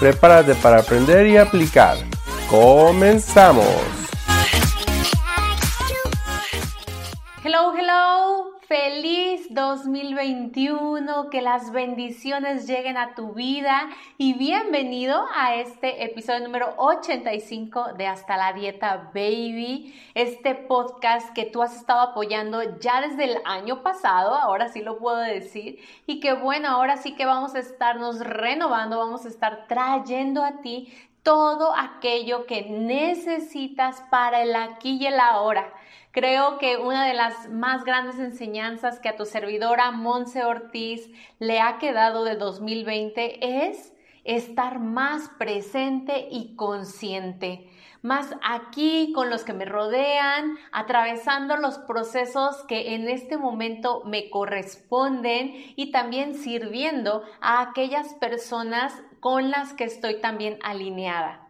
Prepárate para aprender y aplicar. ¡Comenzamos! Hello, hello. Feliz 2021, que las bendiciones lleguen a tu vida y bienvenido a este episodio número 85 de Hasta la Dieta Baby, este podcast que tú has estado apoyando ya desde el año pasado, ahora sí lo puedo decir, y que bueno, ahora sí que vamos a estarnos renovando, vamos a estar trayendo a ti todo aquello que necesitas para el aquí y el ahora Creo que una de las más grandes enseñanzas que a tu servidora Monse Ortiz le ha quedado de 2020 es estar más presente y consciente, más aquí con los que me rodean, atravesando los procesos que en este momento me corresponden y también sirviendo a aquellas personas con las que estoy también alineada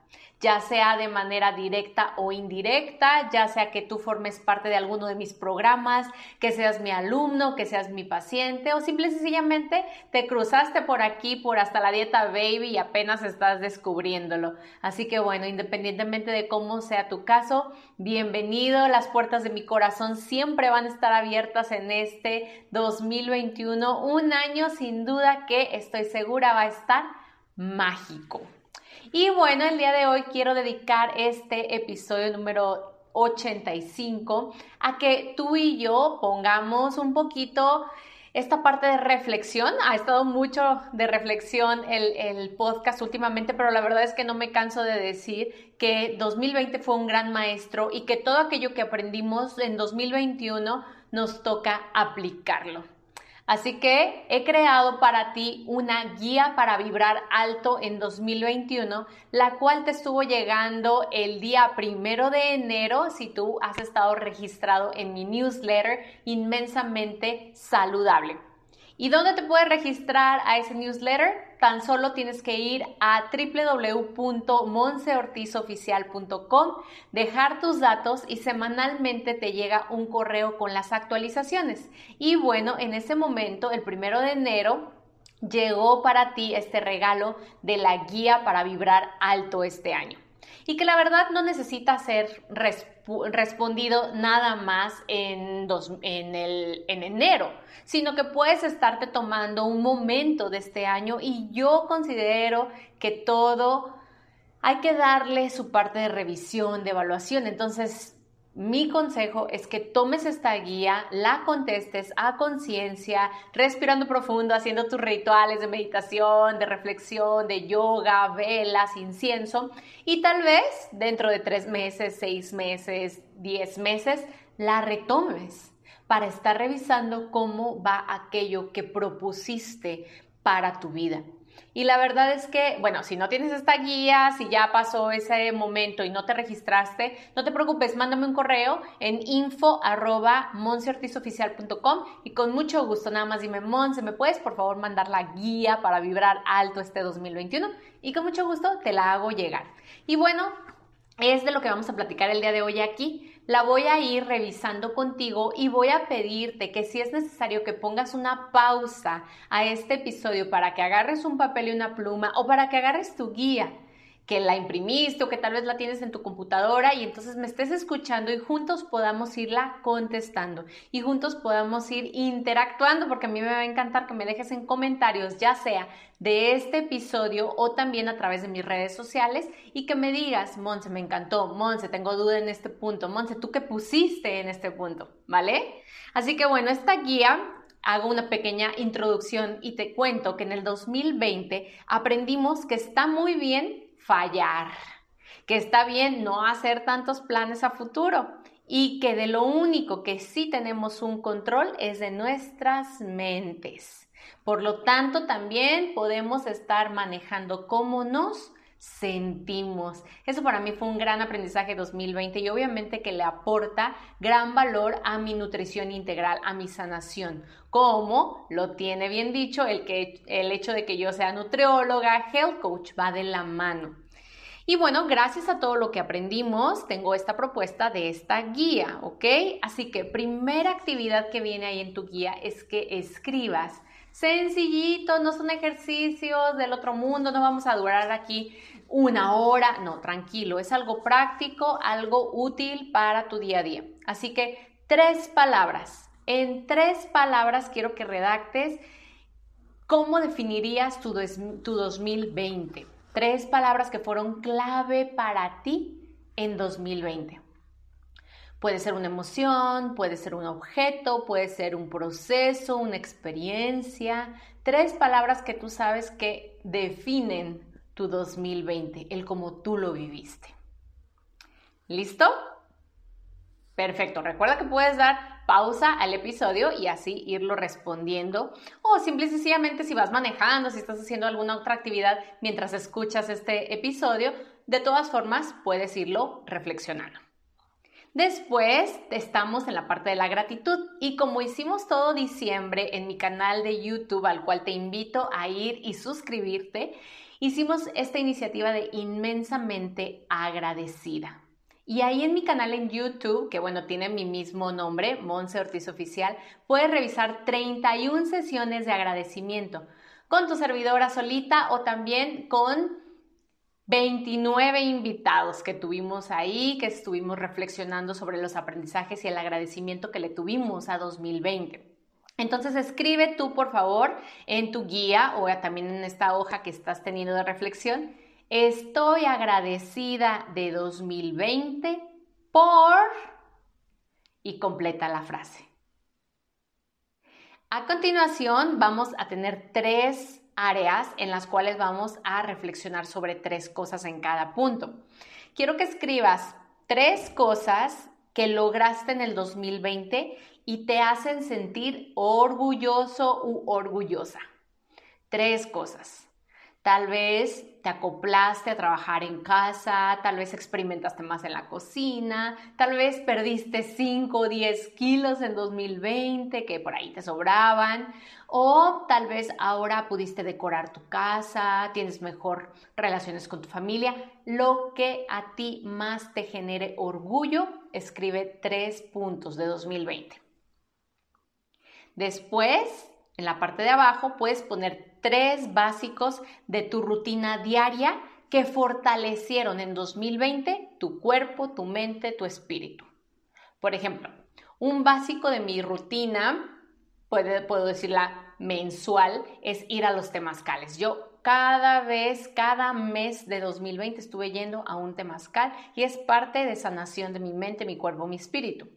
ya sea de manera directa o indirecta, ya sea que tú formes parte de alguno de mis programas, que seas mi alumno, que seas mi paciente o simple y sencillamente te cruzaste por aquí, por hasta la dieta baby y apenas estás descubriéndolo. Así que bueno, independientemente de cómo sea tu caso, bienvenido. Las puertas de mi corazón siempre van a estar abiertas en este 2021, un año sin duda que estoy segura va a estar mágico. Y bueno, el día de hoy quiero dedicar este episodio número 85 a que tú y yo pongamos un poquito esta parte de reflexión. Ha estado mucho de reflexión el, el, podcast últimamente, pero la verdad es que no me canso de decir que 2020 fue un gran maestro y que todo aquello que aprendimos en 2021 nos toca aplicarlo. Así que he creado para ti una guía para vibrar alto en 2021, la cual te estuvo llegando el día primero de enero si tú has estado registrado en mi newsletter inmensamente saludable. ¿Y dónde te puedes registrar a ese newsletter? Tan solo tienes que ir a www.monseortizoficial.com, dejar tus datos y semanalmente te llega un correo con las actualizaciones. Y bueno, en ese momento, el primero de enero, llegó para ti este regalo de la guía para vibrar alto este año y que la verdad no necesita ser respondido nada más en, en, el, en enero, sino que puedes estarte tomando un momento de este año y yo considero que todo hay que darle su parte de revisión, de evaluación. Entonces, mi consejo es que tomes esta guía, la contestes a conciencia, respirando profundo, haciendo tus rituales de meditación, de reflexión, de yoga, velas, incienso y tal vez dentro de tres meses, seis meses, diez meses, la retomes para estar revisando cómo va aquello que propusiste para tu vida. Y la verdad es que, bueno, si no tienes esta guía, si ya pasó ese momento y no te registraste, no te preocupes, mándame un correo en info y con mucho gusto, nada más dime, Monse, ¿me puedes por favor mandar la guía para vibrar alto este 2021? Y con mucho gusto te la hago llegar. Y bueno, es de lo que vamos a platicar el día de hoy aquí la voy a ir revisando contigo y voy a pedirte que si es necesario que pongas una pausa a este episodio para que agarres un papel y una pluma o para que agarres tu guía que la imprimiste o que tal vez la tienes en tu computadora y entonces me estés escuchando y juntos podamos irla contestando y juntos podamos ir interactuando porque a mí me va a encantar que me dejes en comentarios ya sea de este episodio o también a través de mis redes sociales y que me digas, Monse, me encantó, Monse, tengo duda en este punto, Monse, ¿tú qué pusiste en este punto? ¿Vale? Así que bueno, esta guía hago una pequeña introducción y te cuento que en el 2020 aprendimos que está muy bien fallar, que está bien no hacer tantos planes a futuro y que de lo único que sí tenemos un control es de nuestras mentes. Por lo tanto, también podemos estar manejando cómo nos sentimos. Eso para mí fue un gran aprendizaje 2020 y obviamente que le aporta gran valor a mi nutrición integral, a mi sanación, como lo tiene bien dicho el, que, el hecho de que yo sea nutrióloga, health coach, va de la mano. Y bueno, gracias a todo lo que aprendimos, tengo esta propuesta de esta guía, ¿ok? Así que primera actividad que viene ahí en tu guía es que escribas. Sencillito, no son ejercicios del otro mundo, no vamos a durar aquí una hora, no, tranquilo, es algo práctico, algo útil para tu día a día. Así que tres palabras. En tres palabras quiero que redactes cómo definirías tu, tu 2020. Tres palabras que fueron clave para ti en 2020. Puede ser una emoción, puede ser un objeto, puede ser un proceso, una experiencia. Tres palabras que tú sabes que definen tu 2020, el cómo tú lo viviste. ¿Listo? Perfecto. Recuerda que puedes dar pausa al episodio y así irlo respondiendo. O simple y sencillamente si vas manejando, si estás haciendo alguna otra actividad mientras escuchas este episodio, de todas formas puedes irlo reflexionando. Después estamos en la parte de la gratitud y como hicimos todo diciembre en mi canal de YouTube al cual te invito a ir y suscribirte, hicimos esta iniciativa de inmensamente agradecida. Y ahí en mi canal en YouTube, que bueno, tiene mi mismo nombre, Monse Ortiz Oficial, puedes revisar 31 sesiones de agradecimiento con tu servidora solita o también con 29 invitados que tuvimos ahí, que estuvimos reflexionando sobre los aprendizajes y el agradecimiento que le tuvimos a 2020. Entonces escribe tú, por favor, en tu guía o también en esta hoja que estás teniendo de reflexión, estoy agradecida de 2020 por... y completa la frase. A continuación vamos a tener tres áreas en las cuales vamos a reflexionar sobre tres cosas en cada punto. Quiero que escribas tres cosas que lograste en el 2020 y te hacen sentir orgulloso u orgullosa. Tres cosas. Tal vez te acoplaste a trabajar en casa, tal vez experimentaste más en la cocina, tal vez perdiste 5 o 10 kilos en 2020 que por ahí te sobraban, o tal vez ahora pudiste decorar tu casa, tienes mejor relaciones con tu familia. Lo que a ti más te genere orgullo, escribe tres puntos de 2020. Después, en la parte de abajo, puedes poner tres básicos de tu rutina diaria que fortalecieron en 2020 tu cuerpo, tu mente, tu espíritu. Por ejemplo, un básico de mi rutina, puedo decirla mensual, es ir a los temazcales. Yo cada vez, cada mes de 2020 estuve yendo a un temazcal y es parte de sanación de mi mente, mi cuerpo, mi espíritu.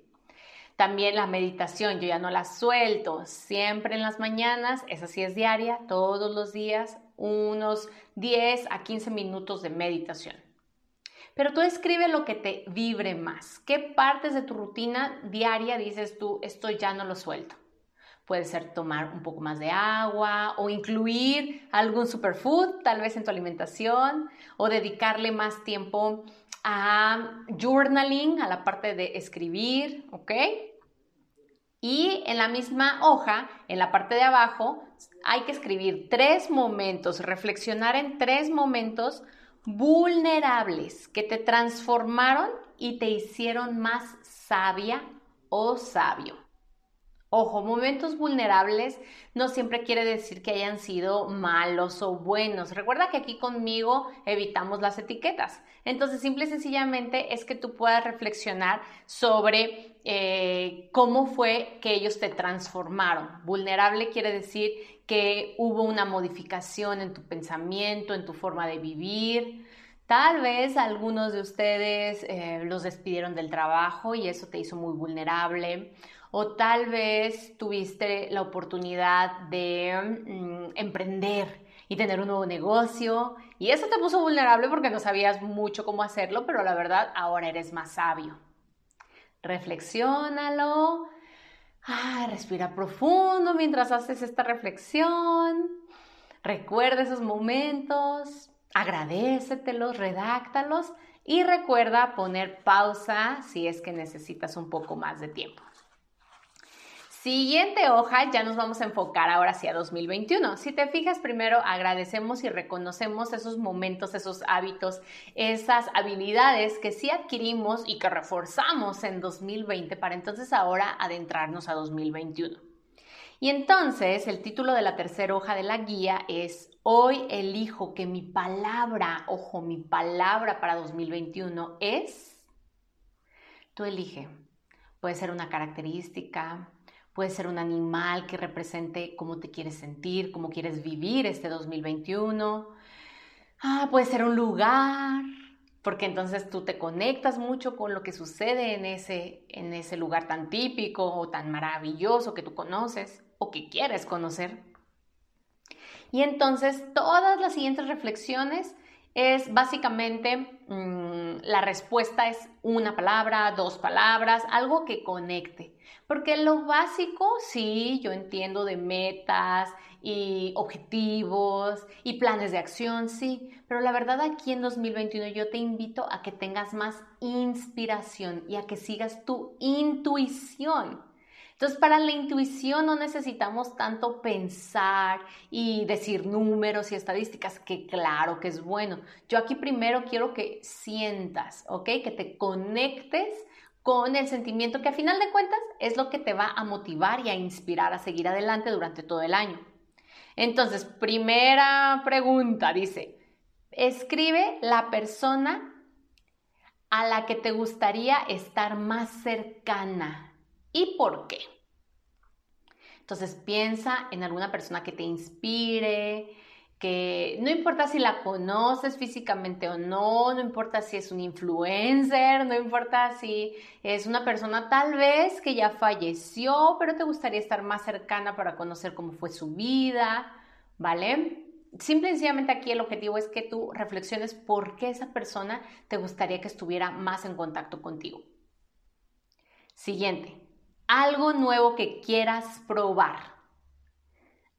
También la meditación, yo ya no la suelto, siempre en las mañanas, esa sí es diaria, todos los días, unos 10 a 15 minutos de meditación. Pero tú escribe lo que te vibre más. ¿Qué partes de tu rutina diaria dices tú, esto ya no lo suelto? Puede ser tomar un poco más de agua o incluir algún superfood tal vez en tu alimentación o dedicarle más tiempo a journaling, a la parte de escribir, ¿ok? Y en la misma hoja, en la parte de abajo, hay que escribir tres momentos, reflexionar en tres momentos vulnerables que te transformaron y te hicieron más sabia o sabio. Ojo, momentos vulnerables no siempre quiere decir que hayan sido malos o buenos. Recuerda que aquí conmigo evitamos las etiquetas. Entonces, simple y sencillamente es que tú puedas reflexionar sobre eh, cómo fue que ellos te transformaron. Vulnerable quiere decir que hubo una modificación en tu pensamiento, en tu forma de vivir. Tal vez algunos de ustedes eh, los despidieron del trabajo y eso te hizo muy vulnerable o tal vez tuviste la oportunidad de mm, emprender y tener un nuevo negocio y eso te puso vulnerable porque no sabías mucho cómo hacerlo, pero la verdad ahora eres más sabio. Reflexiónalo. Ah, respira profundo mientras haces esta reflexión. Recuerda esos momentos. agradecetelos, redáctalos y recuerda poner pausa si es que necesitas un poco más de tiempo. Siguiente hoja, ya nos vamos a enfocar ahora hacia 2021. Si te fijas, primero agradecemos y reconocemos esos momentos, esos hábitos, esas habilidades que sí adquirimos y que reforzamos en 2020 para entonces ahora adentrarnos a 2021. Y entonces el título de la tercera hoja de la guía es Hoy elijo que mi palabra, ojo, mi palabra para 2021 es, tú elige. Puede ser una característica, Puede ser un animal que represente cómo te quieres sentir, cómo quieres vivir este 2021. Ah, puede ser un lugar, porque entonces tú te conectas mucho con lo que sucede en ese, en ese lugar tan típico o tan maravilloso que tú conoces o que quieres conocer. Y entonces todas las siguientes reflexiones es básicamente mm, la respuesta es una palabra, dos palabras, algo que conecte. Porque lo básico, sí, yo entiendo de metas y objetivos y planes de acción, sí, pero la verdad aquí en 2021 yo te invito a que tengas más inspiración y a que sigas tu intuición. Entonces, para la intuición no necesitamos tanto pensar y decir números y estadísticas, que claro que es bueno. Yo aquí primero quiero que sientas, ¿ok? Que te conectes con el sentimiento que a final de cuentas es lo que te va a motivar y a inspirar a seguir adelante durante todo el año. Entonces, primera pregunta, dice, escribe la persona a la que te gustaría estar más cercana y por qué. Entonces, piensa en alguna persona que te inspire, que no importa si la conoces físicamente o no, no importa si es un influencer, no importa si es una persona tal vez que ya falleció, pero te gustaría estar más cercana para conocer cómo fue su vida, ¿vale? Simple y sencillamente aquí el objetivo es que tú reflexiones por qué esa persona te gustaría que estuviera más en contacto contigo. Siguiente, algo nuevo que quieras probar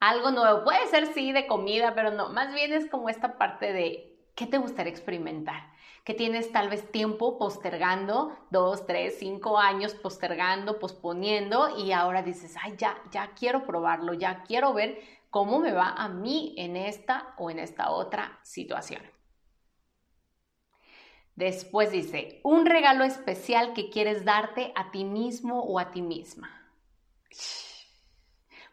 algo nuevo. Puede ser sí de comida, pero no, más bien es como esta parte de qué te gustaría experimentar. Que tienes tal vez tiempo postergando, dos, tres, cinco años postergando, posponiendo y ahora dices, ay, ya, ya quiero probarlo, ya quiero ver cómo me va a mí en esta o en esta otra situación. Después dice, un regalo especial que quieres darte a ti mismo o a ti misma.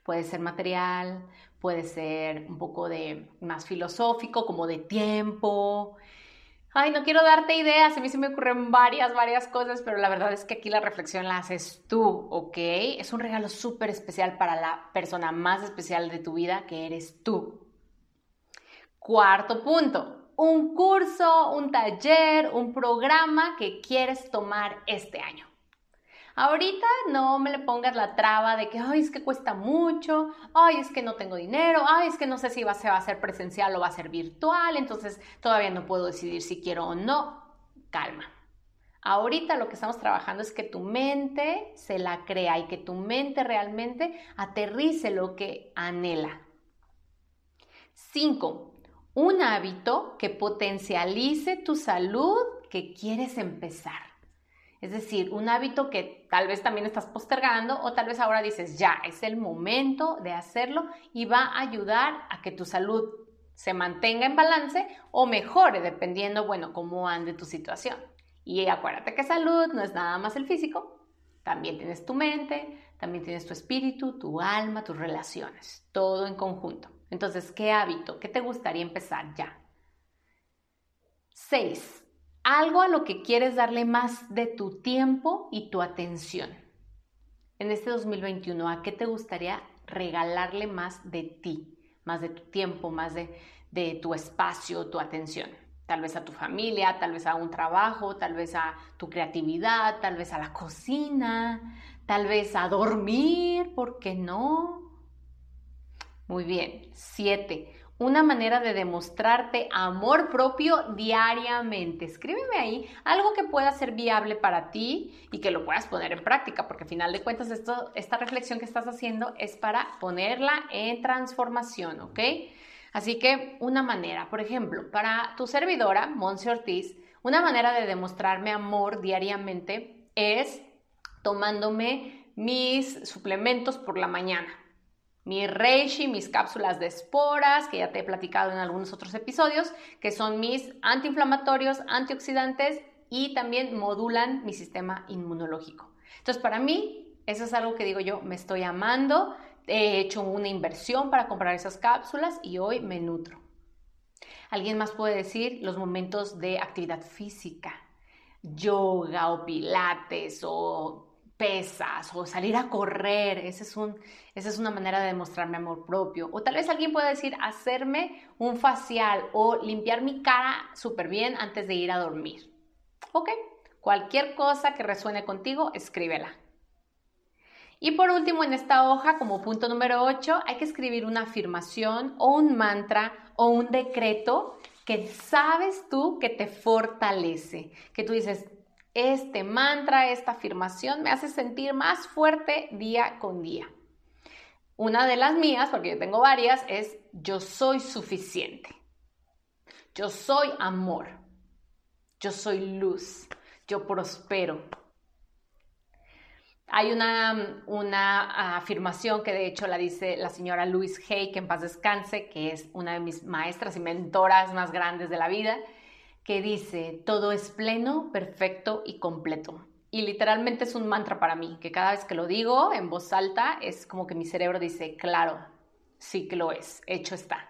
Puede ser material, puede ser un poco de más filosófico, como de tiempo. Ay, no quiero darte ideas, a mí se me ocurren varias, varias cosas, pero la verdad es que aquí la reflexión la haces tú, ¿ok? Es un regalo súper especial para la persona más especial de tu vida, que eres tú. Cuarto punto, un curso, un taller, un programa que quieres tomar este año. Ahorita no me le pongas la traba de que, ay, es que cuesta mucho, ay, es que no tengo dinero, ay, es que no sé si va, a ser presencial o va a ser virtual, entonces todavía no puedo decidir si quiero o no. Calma. Ahorita lo que estamos trabajando es que tu mente se la crea y que tu mente realmente aterrice lo que anhela. 5. Un hábito que potencialice tu salud que quieres empezar. Es decir, un hábito que tal vez también estás postergando o tal vez ahora dices, ya, es el momento de hacerlo y va a ayudar a que tu salud se mantenga en balance o mejore dependiendo, bueno, cómo ande tu situación. Y acuérdate que salud no es nada más el físico, también tienes tu mente, también tienes tu espíritu, tu alma, tus relaciones, todo en conjunto. Entonces, ¿qué hábito? ¿Qué te gustaría empezar ya? 6 algo a lo que quieres darle más de tu tiempo y tu atención. En este 2021, ¿a qué te gustaría regalarle más de ti, más de tu tiempo, más de tu espacio, tu atención? Tal vez a tu familia, tal vez a un trabajo, tal vez a tu creatividad, tal vez a la cocina, tal vez a dormir, ¿por qué no? Muy bien. Siete, una manera de demostrarte amor propio diariamente. Escríbeme ahí algo que pueda ser viable para ti y que lo puedas poner en práctica, porque al final de cuentas esto, esta reflexión que estás haciendo es para ponerla en transformación, ¿ok? Así que una manera, por ejemplo, para tu servidora, Monse Ortiz, una manera de demostrarme amor diariamente es tomándome mis suplementos por la mañana. Mi reishi, mis cápsulas de esporas, que ya te he platicado en algunos otros episodios, que son mis antiinflamatorios, antioxidantes y también modulan mi sistema inmunológico. Entonces, para mí, eso es algo que digo yo, me estoy amando, he hecho una inversión para comprar esas cápsulas y hoy me nutro. Alguien más puede decir los momentos de actividad física, yoga o pilates o pesas o salir a correr. Ese es un, esa es una manera de demostrarme amor propio. O tal vez alguien pueda decir hacerme un facial o limpiar mi cara súper bien antes de ir a dormir. Ok, cualquier cosa que resuene contigo, escríbela. Y por último, en esta hoja, como punto número 8, hay que escribir una afirmación o un mantra o un decreto que sabes tú que te fortalece, que tú dices, este mantra, esta afirmación me hace sentir más fuerte día con día. Una de las mías, porque yo tengo varias, es yo soy suficiente. Yo soy amor. Yo soy luz. Yo prospero. Hay una, una, afirmación que de hecho la dice la señora Louise Hay, que en paz descanse, que es una de mis maestras y mentoras más grandes de la vida, que dice, todo es pleno, perfecto y completo. Y literalmente es un mantra para mí, que cada vez que lo digo en voz alta es como que mi cerebro dice, claro, sí que lo es, hecho está.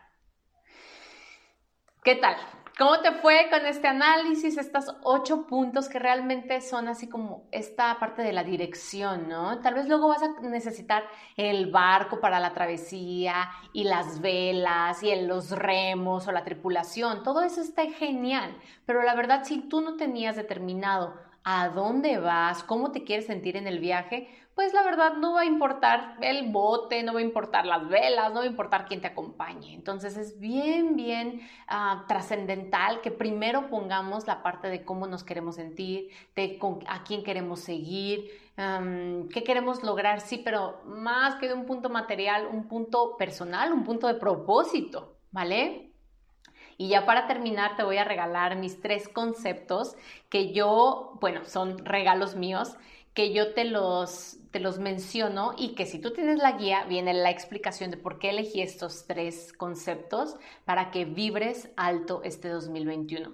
¿Qué tal? ¿Cómo te fue con este análisis, estos ocho puntos que realmente son así como esta parte de la dirección, ¿no? Tal vez luego vas a necesitar el barco para la travesía y las velas y los remos o la tripulación. Todo eso está genial, pero la verdad si tú no tenías determinado a dónde vas, cómo te quieres sentir en el viaje, pues la verdad no va a importar el bote, no va a importar las velas, no va a importar quién te acompañe. Entonces es bien, bien ah, trascendental que primero pongamos la parte de cómo nos queremos sentir, de a quién queremos seguir, qué queremos lograr, sí, pero más que de un punto material, un punto personal, un punto de propósito, ¿vale? Y ya para terminar te voy a regalar mis tres conceptos que yo, bueno, son regalos míos, que yo te los, te los menciono y que si tú tienes la guía viene la explicación de por qué elegí estos tres conceptos para que vibres alto este 2021.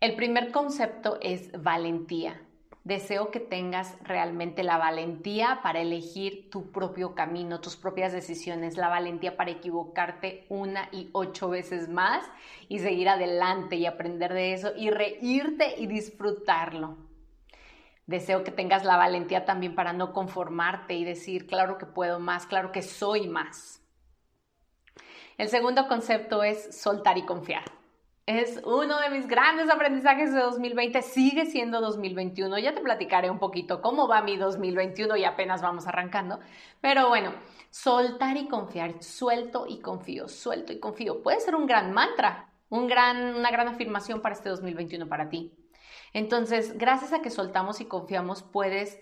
El primer concepto es valentía. Deseo que tengas realmente la valentía para elegir tu propio camino, tus propias decisiones, la valentía para equivocarte una y ocho veces más y seguir adelante y aprender de eso y reírte y disfrutarlo. Deseo que tengas la valentía también para no conformarte y decir, claro que puedo más, claro que soy más. El segundo concepto es soltar y confiar es uno de mis grandes aprendizajes de 2020, sigue siendo 2021. Ya te platicaré un poquito cómo va mi 2021 y apenas vamos arrancando. Pero bueno, soltar y confiar, suelto y confío, suelto y confío. Puede ser un gran mantra, un gran, una gran afirmación para este 2021 para ti. Entonces, gracias a que soltamos y confiamos, puedes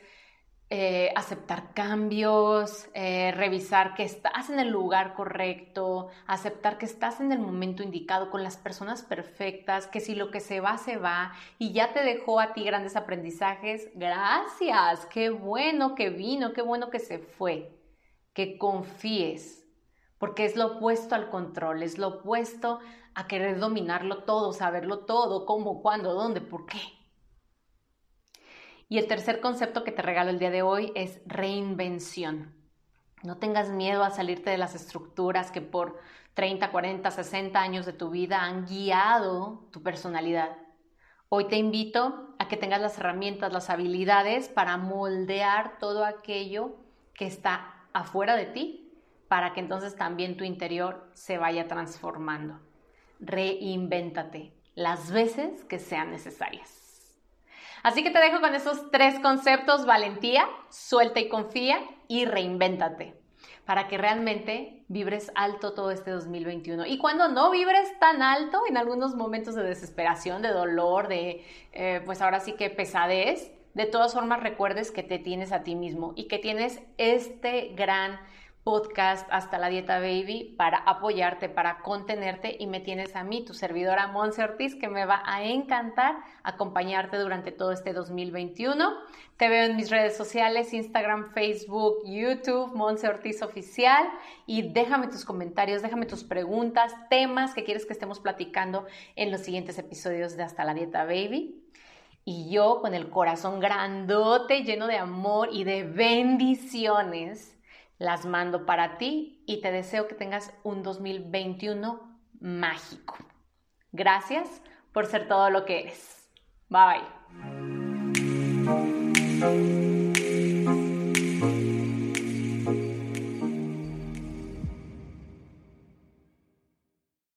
eh, aceptar cambios, eh, revisar que estás en el lugar correcto, aceptar que estás en el momento indicado con las personas perfectas, que si lo que se va, se va y ya te dejó a ti grandes aprendizajes, gracias, qué bueno que vino, qué bueno que se fue, que confíes, porque es lo opuesto al control, es lo opuesto a querer dominarlo todo, saberlo todo, cómo, cuándo, dónde, por qué. Y el tercer concepto que te regalo el día de hoy es reinvención. No tengas miedo a salirte de las estructuras que por 30, 40, 60 años de tu vida han guiado tu personalidad. Hoy te invito a que tengas las herramientas, las habilidades para moldear todo aquello que está afuera de ti, para que entonces también tu interior se vaya transformando. Reinvéntate las veces que sean necesarias. Así que te dejo con esos tres conceptos, valentía, suelta y confía y reinvéntate para que realmente vibres alto todo este 2021. Y cuando no vibres tan alto, en algunos momentos de desesperación, de dolor, de, eh, pues ahora sí que pesadez, de todas formas recuerdes que te tienes a ti mismo y que tienes este gran podcast Hasta la Dieta Baby para apoyarte, para contenerte y me tienes a mí, tu servidora Monse Ortiz, que me va a encantar acompañarte durante todo este 2021. Te veo en mis redes sociales, Instagram, Facebook, YouTube, Monse Ortiz Oficial y déjame tus comentarios, déjame tus preguntas, temas que quieres que estemos platicando en los siguientes episodios de Hasta la Dieta Baby. Y yo con el corazón grandote, lleno de amor y de bendiciones, las mando para ti y te deseo que tengas un 2021 mágico. Gracias por ser todo lo que eres. Bye bye.